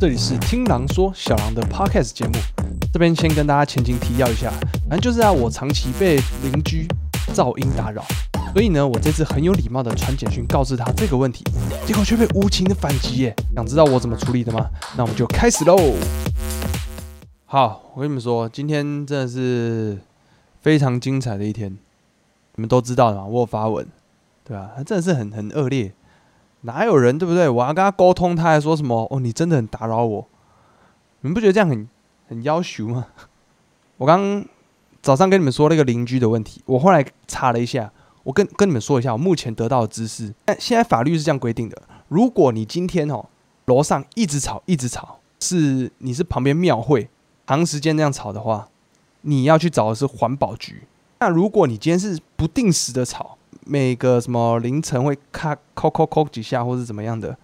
这里是听狼说小狼的 podcast 节目。这边先跟大家前情提要一下，反正就是啊，我长期被邻居噪音打扰，所以呢，我这次很有礼貌的传简讯告知他这个问题，结果却被无情的反击耶。想知道我怎么处理的吗？那我们就开始喽。好，我跟你们说，今天真的是非常精彩的一天。你们都知道的嘛，我有发文，对吧？他真的是很很恶劣。哪有人对不对？我要跟他沟通，他还说什么？哦，你真的很打扰我。你们不觉得这样很很要求吗？我刚早上跟你们说那个邻居的问题，我后来查了一下，我跟跟你们说一下，我目前得到的知识。但现在法律是这样规定的：如果你今天哦楼上一直吵一直吵，是你是旁边庙会长时间那样吵的话，你要去找的是环保局。那如果你今天是不定时的吵，每个什么凌晨会咔扣扣扣几下，或是怎么样的，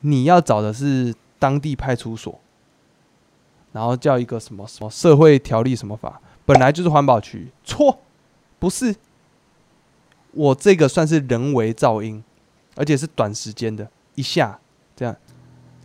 你要找的是当地派出所，然后叫一个什么什么社会条例什么法，本来就是环保局，错，不是，我这个算是人为噪音，而且是短时间的，一下这样，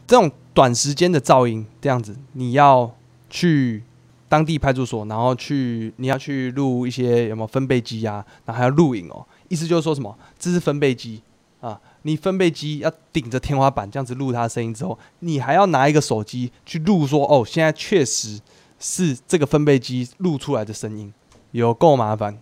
这种短时间的噪音这样子，你要去。当地派出所，然后去你要去录一些有没有分贝机啊，然后还要录影哦。意思就是说什么？这是分贝机啊，你分贝机要顶着天花板这样子录它的声音之后，你还要拿一个手机去录说哦，现在确实是这个分贝机录出来的声音，有够麻烦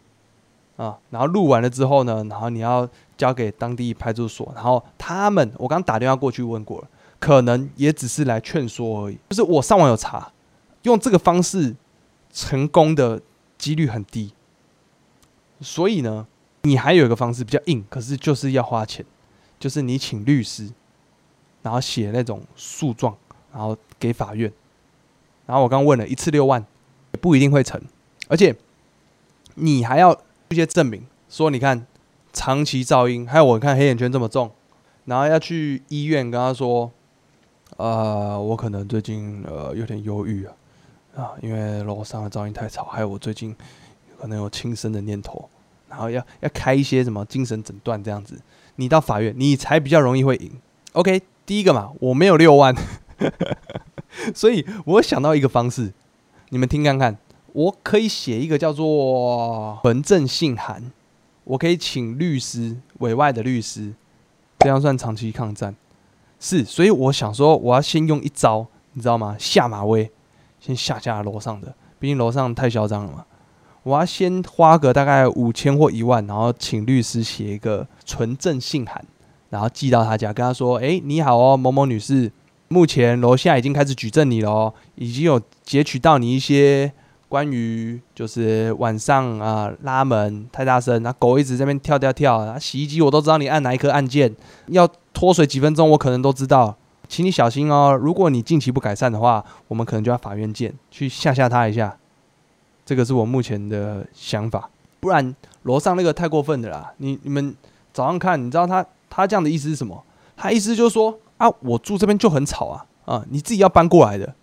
啊。然后录完了之后呢，然后你要交给当地派出所，然后他们我刚打电话过去问过了，可能也只是来劝说而已。就是我上网有查，用这个方式。成功的几率很低，所以呢，你还有一个方式比较硬，可是就是要花钱，就是你请律师，然后写那种诉状，然后给法院，然后我刚问了一次六万，也不一定会成，而且你还要一些证明，说你看长期噪音，还有我看黑眼圈这么重，然后要去医院跟他说，呃，我可能最近呃有点忧郁啊。啊，因为楼上的噪音太吵，还有我最近可能有轻生的念头，然后要要开一些什么精神诊断这样子，你到法院你才比较容易会赢。OK，第一个嘛，我没有六万，所以我想到一个方式，你们听看看，我可以写一个叫做文正信函，我可以请律师委外的律师，这样算长期抗战？是，所以我想说，我要先用一招，你知道吗？下马威。先下架楼上的，毕竟楼上太嚣张了嘛。我要先花个大概五千或一万，然后请律师写一个纯正信函，然后寄到他家，跟他说：“哎，你好哦，某某女士，目前楼下已经开始举证你了哦，已经有截取到你一些关于就是晚上啊拉门太大声，那狗一直在那边跳跳跳，洗衣机我都知道你按哪一颗按键，要脱水几分钟我可能都知道。”请你小心哦！如果你近期不改善的话，我们可能就要法院见，去吓吓他一下。这个是我目前的想法，不然楼上那个太过分的啦。你你们早上看，你知道他他这样的意思是什么？他意思就是说啊，我住这边就很吵啊啊，你自己要搬过来的，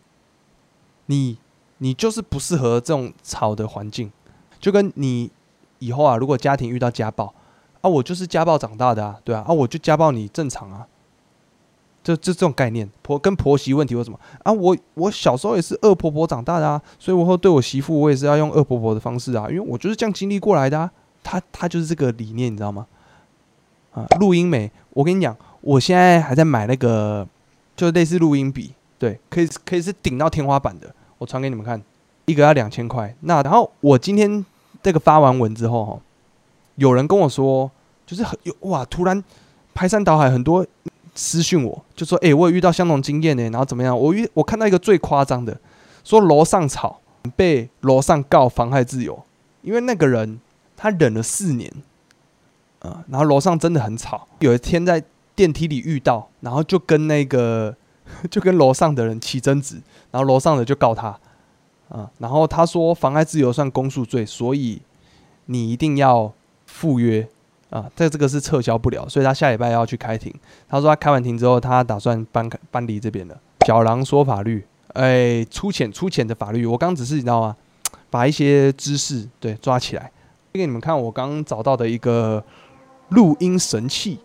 你你就是不适合这种吵的环境，就跟你以后啊，如果家庭遇到家暴啊，我就是家暴长大的啊，对啊，啊我就家暴你正常啊。就就这种概念，婆跟婆媳问题或什么啊？我我小时候也是恶婆婆长大的啊，所以我会对我媳妇，我也是要用恶婆婆的方式啊，因为我就是这样经历过来的啊。他他就是这个理念，你知道吗？啊，录音美，我跟你讲，我现在还在买那个，就类似录音笔，对，可以可以是顶到天花板的，我传给你们看，一个要两千块。那然后我今天这个发完文之后哈，有人跟我说，就是很有哇，突然排山倒海很多。私讯我就说：“哎，我有遇到相同经验呢，然后怎么样？我遇我看到一个最夸张的，说楼上吵被楼上告妨害自由，因为那个人他忍了四年，啊，然后楼上真的很吵。有一天在电梯里遇到，然后就跟那个 就跟楼上的人起争执，然后楼上的就告他，啊，然后他说妨碍自由算公诉罪，所以你一定要赴约。”啊，这这个是撤销不了，所以他下礼拜要去开庭。他说他开完庭之后，他打算搬搬离这边了。小狼说法律，哎，粗浅粗浅的法律。我刚只是你知道吗？把一些知识对抓起来，给你们看。我刚找到的一个录音神器，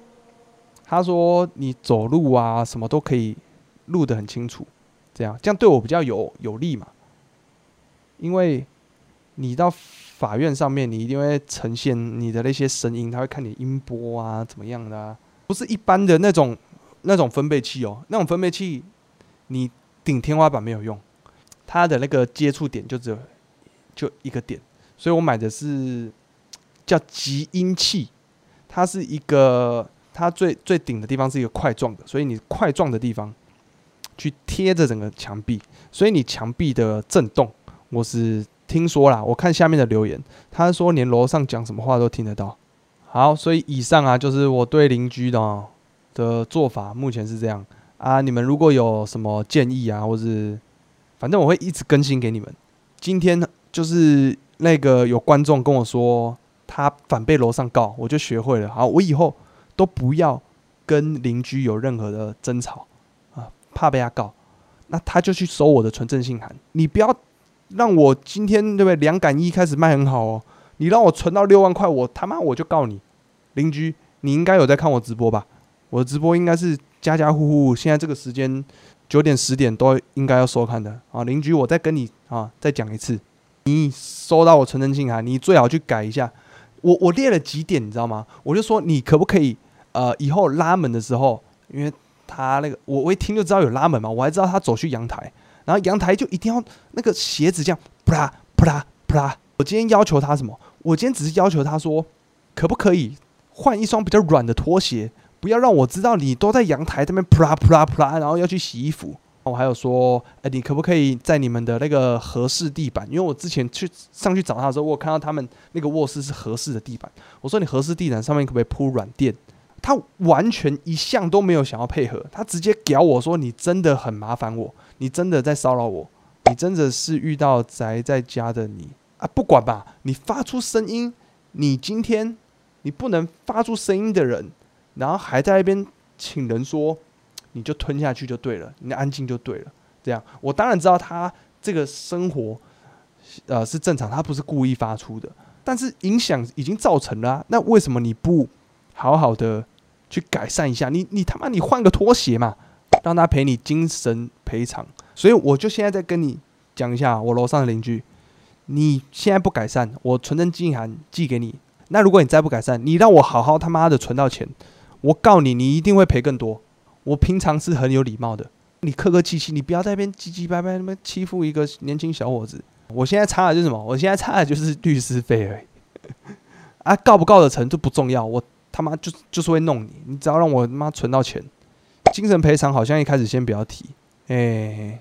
他说你走路啊什么都可以录得很清楚。这样这样对我比较有有利嘛。因为你到法院上面，你一定会呈现你的那些声音，他会看你音波啊怎么样的啊，不是一般的那种那种分贝器哦，那种分贝器你顶天花板没有用，它的那个接触点就只有就一个点，所以我买的是叫集音器，它是一个它最最顶的地方是一个块状的，所以你块状的地方去贴着整个墙壁，所以你墙壁的震动。我是听说啦，我看下面的留言，他说连楼上讲什么话都听得到。好，所以以上啊，就是我对邻居的的做法，目前是这样啊。你们如果有什么建议啊，或是反正我会一直更新给你们。今天就是那个有观众跟我说，他反被楼上告，我就学会了。好，我以后都不要跟邻居有任何的争吵啊，怕被他告，那他就去收我的纯正信函，你不要。让我今天对不对？两杆一开始卖很好哦，你让我存到六万块，我他妈我就告你。邻居，你应该有在看我直播吧？我的直播应该是家家户户现在这个时间九点十点都应该要收看的啊。邻居，我再跟你啊再讲一次，你收到我存真信函，你最好去改一下。我我列了几点，你知道吗？我就说你可不可以呃以后拉门的时候，因为他那个我我一听就知道有拉门嘛，我还知道他走去阳台。然后阳台就一定要那个鞋子这样，啪啦啪啦扑啦。我今天要求他什么？我今天只是要求他说，可不可以换一双比较软的拖鞋？不要让我知道你都在阳台这边啪啦啪啦扑啦，然后要去洗衣服。我还有说，哎，你可不可以在你们的那个合适地板？因为我之前去上去找他的时候，我看到他们那个卧室是合适的地板。我说你合适地板上面可不可以铺软垫？他完全一向都没有想要配合，他直接屌我说你真的很麻烦我。你真的在骚扰我？你真的是遇到宅在家的你啊？不管吧，你发出声音，你今天你不能发出声音的人，然后还在那边请人说，你就吞下去就对了，你安静就对了。这样，我当然知道他这个生活，呃，是正常，他不是故意发出的，但是影响已经造成了，那为什么你不好好的去改善一下？你你他妈你换个拖鞋嘛？让他陪你精神赔偿，所以我就现在再跟你讲一下，我楼上的邻居，你现在不改善，我存证信函寄给你。那如果你再不改善，你让我好好他妈的存到钱，我告你，你一定会赔更多。我平常是很有礼貌的，你客客气气，你不要在那边唧唧歪歪，那么欺负一个年轻小伙子。我现在差的就是什么？我现在差的就是律师费而已。啊，告不告得成就不重要，我他妈就就是会弄你，你只要让我他妈存到钱。精神赔偿好像一开始先不要提，哎，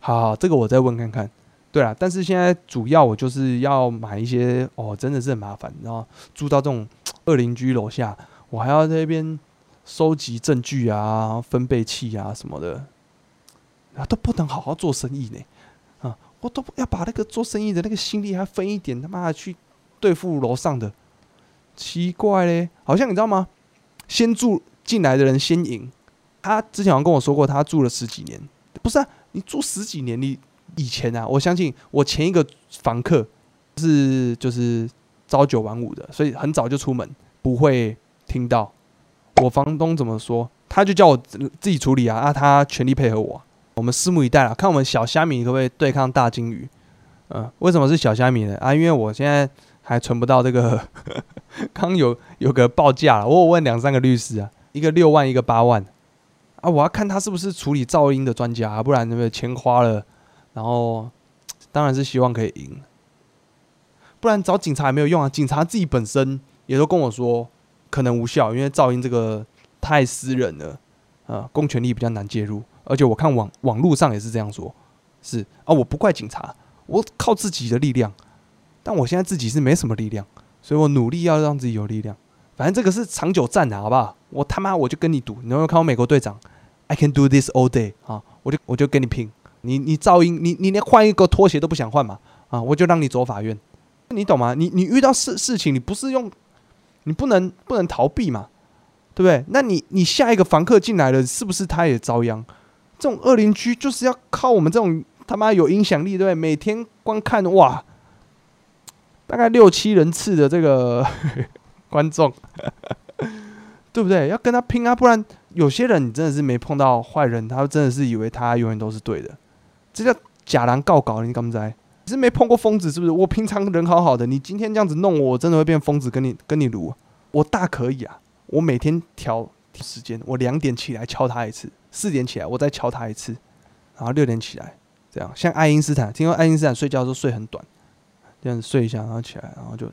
好，这个我再问看看。对了，但是现在主要我就是要买一些哦，真的是很麻烦，然后住到这种二邻居楼下，我还要在那边收集证据啊、分贝器啊什么的，啊都不能好好做生意呢，啊，我都要把那个做生意的那个心力还分一点，他妈的去对付楼上的，奇怪嘞，好像你知道吗？先住进来的人先赢。他之前好像跟我说过，他住了十几年，不是啊？你住十几年，你以前啊，我相信我前一个房客是就是朝九晚五的，所以很早就出门，不会听到我房东怎么说，他就叫我自己处理啊，啊，他全力配合我，我们拭目以待啊，看我们小虾米可不可以对抗大金鱼？嗯，为什么是小虾米呢？啊，因为我现在还存不到这个，刚有有个报价了，我有问两三个律师啊，一个六万，一个八万。啊！我要看他是不是处理噪音的专家，不然那个钱花了，然后 当然是希望可以赢，不然找警察也没有用啊！警察自己本身也都跟我说，可能无效，因为噪音这个太私人了，啊，公权力比较难介入，而且我看网网络上也是这样说，是啊，我不怪警察，我靠自己的力量，但我现在自己是没什么力量，所以我努力要让自己有力量。反正这个是长久战的，好不好？我他妈我就跟你赌，你有没有看过美国队长？I can do this all day 啊！我就我就跟你拼，你你噪音，你你连换一个拖鞋都不想换嘛？啊！我就让你走法院，你懂吗？你你遇到事事情，你不是用，你不能不能逃避嘛？对不对？那你你下一个房客进来了，是不是他也遭殃？这种恶邻居就是要靠我们这种他妈有影响力，对不对？每天观看哇，大概六七人次的这个。观众，对不对？要跟他拼啊！不然有些人你真的是没碰到坏人，他真的是以为他永远都是对的。这叫假狼告搞，你敢不知？你是没碰过疯子是不是？我平常人好好的，你今天这样子弄我，我真的会变疯子跟你跟你撸。我大可以啊，我每天调时间，我两点起来敲他一次，四点起来我再敲他一次，然后六点起来，这样。像爱因斯坦，听说爱因斯坦睡觉的时候睡很短，这样子睡一下，然后起来，然后就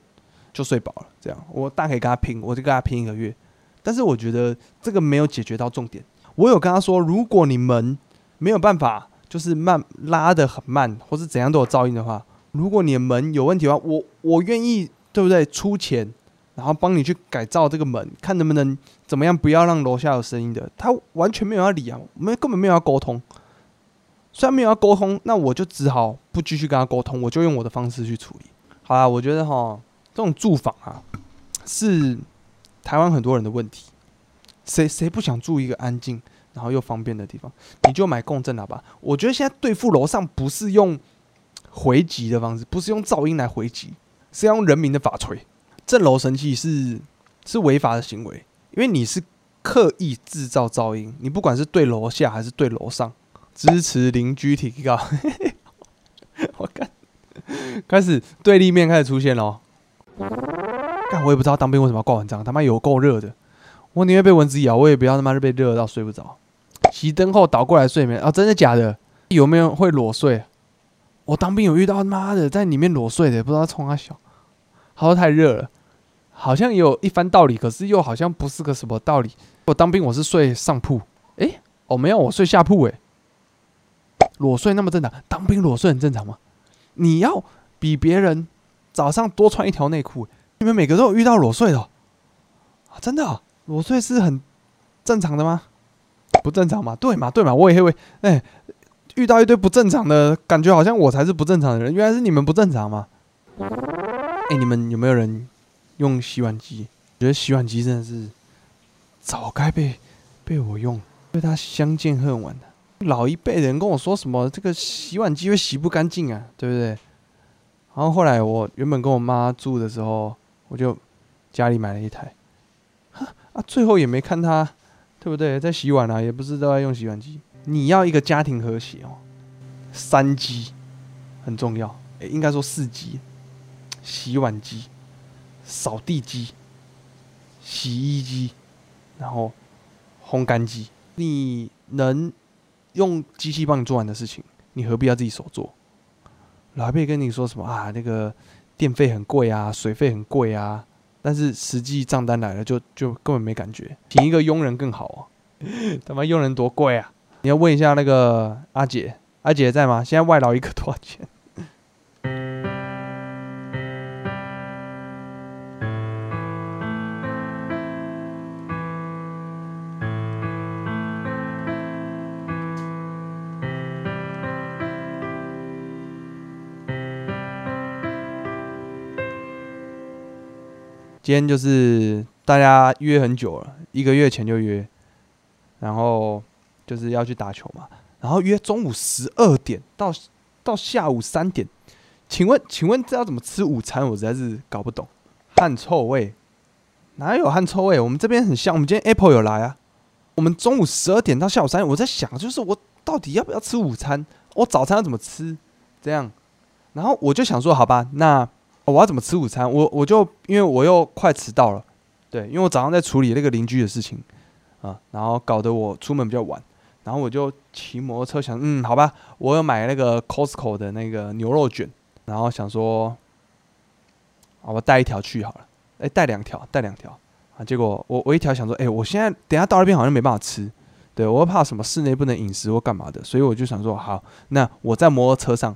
就睡饱了。这样，我大可以跟他拼，我就跟他拼一个月。但是我觉得这个没有解决到重点。我有跟他说，如果你们没有办法。就是慢拉的很慢，或是怎样都有噪音的话，如果你的门有问题的话，我我愿意，对不对？出钱，然后帮你去改造这个门，看能不能怎么样，不要让楼下有声音的。他完全没有要理啊，我们根本没有要沟通。虽然没有要沟通，那我就只好不继续跟他沟通，我就用我的方式去处理。好啦，我觉得哈，这种住房啊，是台湾很多人的问题。谁谁不想住一个安静？然后又方便的地方，你就买共振喇叭。我觉得现在对付楼上不是用回击的方式，不是用噪音来回击，是要用人民的法锤。震楼神器是是违法的行为，因为你是刻意制造噪音。你不管是对楼下还是对楼上，支持邻居提高。我看开始对立面开始出现了。我也不知道当兵为什么要挂蚊帐，他妈有够热的。我宁愿被蚊子咬，我也不要他妈被热到睡不着。熄灯后倒过来睡眠啊？真的假的？有没有会裸睡？我当兵有遇到妈的在里面裸睡的，不知道冲他笑。他说太热了，好像有一番道理，可是又好像不是个什么道理。我当兵我是睡上铺，诶，哦没有，我睡下铺诶。裸睡那么正常？当兵裸睡很正常吗？你要比别人早上多穿一条内裤。你们每个都有遇到裸睡的？真的，裸睡是很正常的吗？不正常嘛？对嘛？对嘛？我也会哎，遇到一堆不正常的感觉，好像我才是不正常的人。原来是你们不正常吗？哎，你们有没有人用洗碗机？觉得洗碗机真的是早该被被我用，被他相见恨晚的。老一辈人跟我说什么这个洗碗机会洗不干净啊，对不对？然后后来我原本跟我妈住的时候，我就家里买了一台，啊，最后也没看他。对不对？在洗碗啊，也不是都在用洗碗机。你要一个家庭和谐哦，三机很重要。诶，应该说四机：洗碗机、扫地机、洗衣机，然后烘干机。你能用机器帮你做完的事情，你何必要自己手做？老一辈跟你说什么啊？那个电费很贵啊，水费很贵啊。但是实际账单来了，就就根本没感觉。请一个佣人更好啊！他妈佣人多贵啊！你要问一下那个阿姐，阿姐在吗？现在外劳一个多少钱？今天就是大家约很久了，一个月前就约，然后就是要去打球嘛，然后约中午十二点到到下午三点，请问请问这要怎么吃午餐？我实在是搞不懂，汗臭味哪有汗臭味？我们这边很香，我们今天 Apple 有来啊，我们中午十二点到下午三点，我在想就是我到底要不要吃午餐？我早餐要怎么吃？这样，然后我就想说，好吧，那。我要怎么吃午餐？我我就因为我又快迟到了，对，因为我早上在处理那个邻居的事情啊，然后搞得我出门比较晚，然后我就骑摩托车想，嗯，好吧，我有买那个 Costco 的那个牛肉卷，然后想说，啊，我带一条去好了，哎，带两条，带两条啊，结果我我一条想说，哎，我现在等下到那边好像没办法吃，对我怕什么室内不能饮食或干嘛的，所以我就想说，好，那我在摩托车上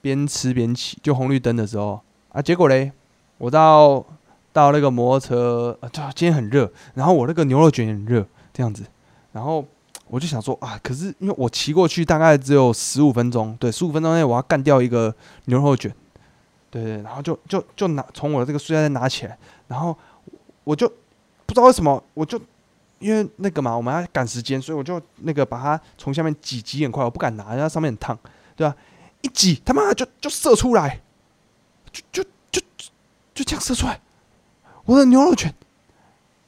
边吃边骑，就红绿灯的时候。啊，结果嘞，我到到那个摩托车，啊，就今天很热，然后我那个牛肉卷也很热，这样子，然后我就想说啊，可是因为我骑过去大概只有十五分钟，对，十五分钟内我要干掉一个牛肉卷，对对，然后就就就拿从我的这个塑料袋拿起来，然后我就不知道为什么，我就因为那个嘛，我们要赶时间，所以我就那个把它从下面挤挤很快，我不敢拿，因为上面很烫，对吧？一挤，他妈就就射出来。就就就就这样射出来，我的牛肉卷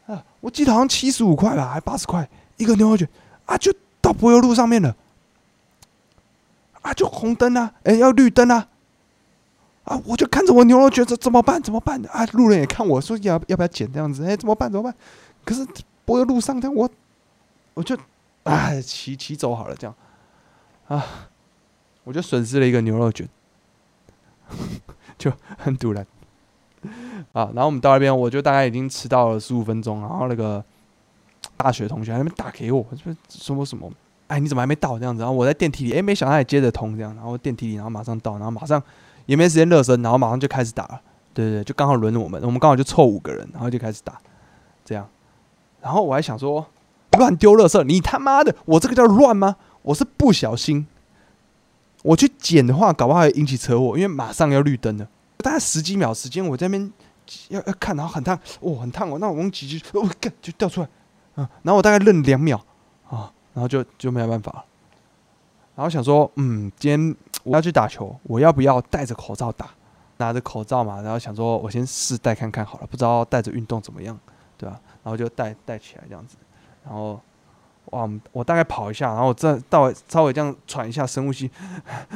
啊！我记得好像七十五块吧，还八十块一个牛肉卷啊，就到柏油路上面了。啊，就红灯啊，哎，要绿灯啊，啊，我就看着我牛肉卷，这怎么办？怎么办？啊，路人也看我说要要不要剪这样子？哎，怎么办？怎么办？可是柏油路上，但我我就啊，骑骑走好了，这样啊，我就损失了一个牛肉卷，就很突然。啊，然后我们到那边，我就大概已经迟到了十五分钟，然后那个大学同学那边打给我，说什么什么，哎，你怎么还没到这样子？然后我在电梯里，哎，没想到也接着通这样，然后电梯里，然后马上到，然后马上也没时间热身，然后马上就开始打了，对对对，就刚好轮我们，我们刚好就凑五个人，然后就开始打，这样，然后我还想说，乱丢垃圾，你他妈的，我这个叫乱吗？我是不小心，我去捡的话，搞不好会引起车祸，因为马上要绿灯了。大概十几秒时间，我在那边要要看，然后很烫，哦，很烫哦，那我用几句，哦，干就掉出来，嗯，然后我大概愣两秒，啊，然后就就没有办法了，然后想说，嗯，今天我要去打球，我要不要戴着口罩打？拿着口罩嘛，然后想说我先试戴看看好了，不知道戴着运动怎么样，对吧？然后就戴戴起来这样子，然后。哇，我大概跑一下，然后我再到稍微这样喘一下，深呼吸。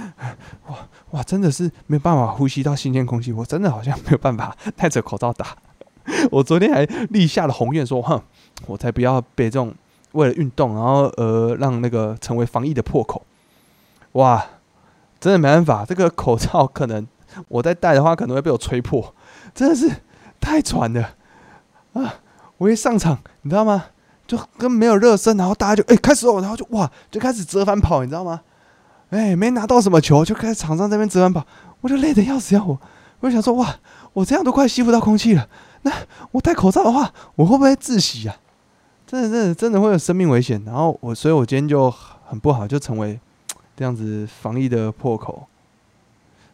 哇哇，真的是没有办法呼吸到新鲜空气，我真的好像没有办法 戴着口罩打。我昨天还立下了宏愿，说哼，我才不要被这种为了运动，然后呃让那个成为防疫的破口。哇，真的没办法，这个口罩可能我在戴的话，可能会被我吹破，真的是太喘了啊！我一上场，你知道吗？就跟没有热身，然后大家就哎开始哦，然后就哇就开始折返跑，你知道吗？哎，没拿到什么球，就开始场上这边折返跑，我就累得要死要活。我就想说哇，我这样都快吸不到空气了，那我戴口罩的话，我会不会窒息啊？真的真的真的会有生命危险。然后我，所以我今天就很不好，就成为这样子防疫的破口。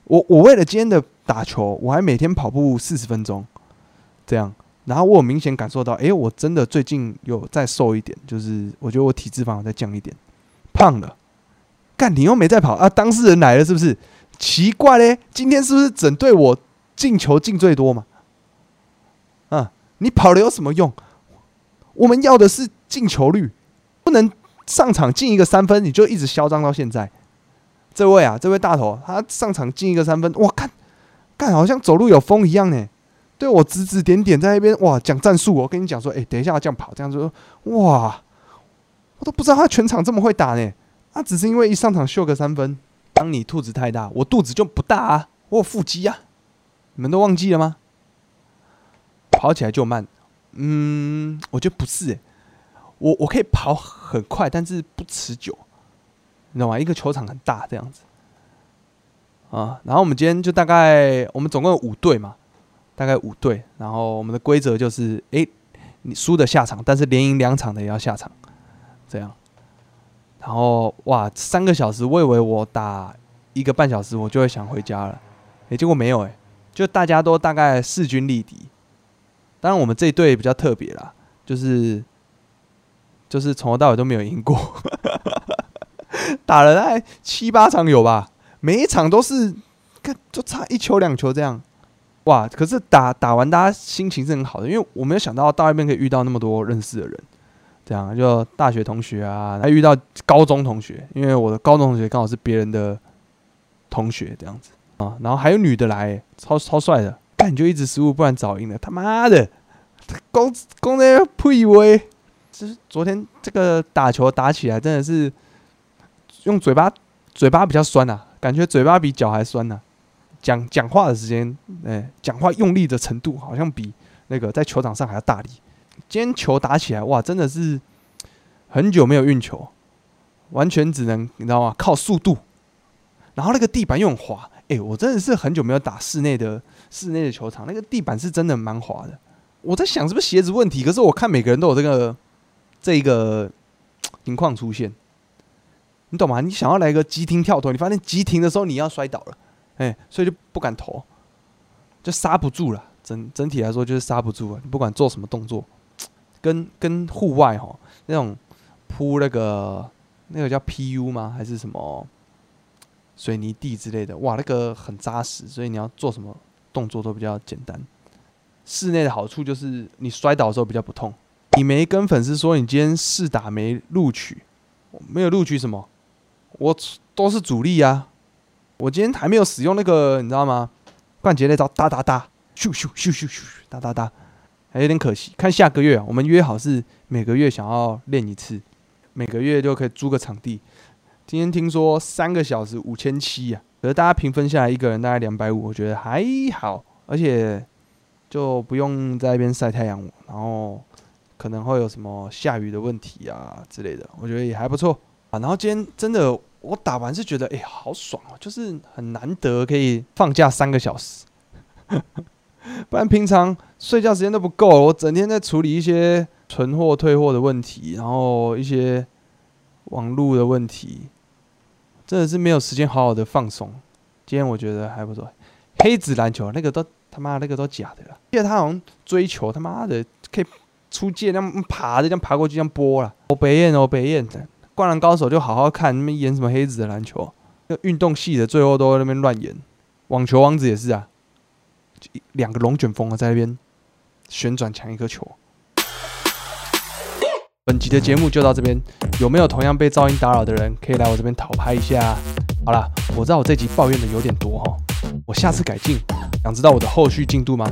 我我为了今天的打球，我还每天跑步四十分钟，这样。然后我有明显感受到，哎，我真的最近有再瘦一点，就是我觉得我体脂肪再降一点，胖了。干，你又没在跑啊？当事人来了是不是？奇怪嘞，今天是不是整队我进球进最多嘛？啊，你跑了有什么用？我们要的是进球率，不能上场进一个三分你就一直嚣张到现在。这位啊，这位大头，他上场进一个三分，我看，干好像走路有风一样呢。对我指指点点在那边哇讲战术，我跟你讲说，哎，等一下要这样跑，这样子说，哇，我都不知道他全场这么会打呢。他只是因为一上场秀个三分。当你肚子太大，我肚子就不大啊，我有腹肌啊，你们都忘记了吗？跑起来就慢，嗯，我觉得不是，我我可以跑很快，但是不持久，你知道吗？一个球场很大这样子啊，然后我们今天就大概我们总共有五队嘛。大概五队，然后我们的规则就是：哎，你输的下场，但是连赢两场的也要下场，这样。然后哇，三个小时，我以为我打一个半小时我就会想回家了，哎，结果没有哎，就大家都大概势均力敌。当然我们这一队比较特别啦，就是就是从头到尾都没有赢过，打了大概七八场有吧，每一场都是看就差一球两球这样。哇！可是打打完，大家心情是很好的，因为我没有想到到外面可以遇到那么多认识的人，这样就大学同学啊，还遇到高中同学，因为我的高中同学刚好是别人的同学这样子啊，然后还有女的来，超超帅的，但你就一直失误，不然早赢了。他妈的，攻攻那呸喂！就是昨天这个打球打起来真的是用嘴巴，嘴巴比较酸呐，感觉嘴巴比脚还酸呐。讲讲话的时间，哎，讲话用力的程度好像比那个在球场上还要大力。今天球打起来，哇，真的是很久没有运球，完全只能你知道吗？靠速度。然后那个地板又很滑，哎，我真的是很久没有打室内的室内的球场，那个地板是真的蛮滑的。我在想是不是鞋子问题，可是我看每个人都有这个这一个情况出现，你懂吗？你想要来个急停跳投，你发现急停的时候你要摔倒了。哎，所以就不敢投，就刹不住了。整整体来说就是刹不住了。你不管做什么动作，跟跟户外哈那种铺那个那个叫 PU 吗？还是什么水泥地之类的？哇，那个很扎实，所以你要做什么动作都比较简单。室内的好处就是你摔倒的时候比较不痛。你没跟粉丝说你今天试打没录取，没有录取什么？我都是主力啊。我今天还没有使用那个，你知道吗？冠杰那招哒哒哒，咻咻咻咻咻哒哒哒，还有点可惜。看下个月，我们约好是每个月想要练一次，每个月就可以租个场地。今天听说三个小时五千七啊，可是大家平分下来一个人大概两百五，我觉得还好，而且就不用在那边晒太阳，然后可能会有什么下雨的问题啊之类的，我觉得也还不错啊。然后今天真的我打完是觉得哎呀好爽哦，就是很难得可以放假三个小时，不然平常睡觉时间都不够，我整天在处理一些存货退货的问题，然后一些网络的问题。真的是没有时间好好的放松。今天我觉得还不错。黑子篮球那个都他妈那个都假的了。因为他好像追求他妈的可以出界那样爬的，这样爬过去这样播了。我北燕哦北燕灌篮高手就好好看，那边演什么黑子的篮球？那运动系的最后都在那边乱演。网球王子也是啊，两个龙卷风啊在那边旋转抢一颗球。本集的节目就到这边，有没有同样被噪音打扰的人，可以来我这边讨拍一下？好了，我知道我这集抱怨的有点多哈，我下次改进。想知道我的后续进度吗？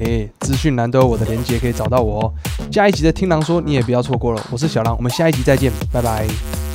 诶，资讯栏都有我的连接，可以找到我哦。下一集的听狼说你也不要错过了，我是小狼，我们下一集再见，拜拜。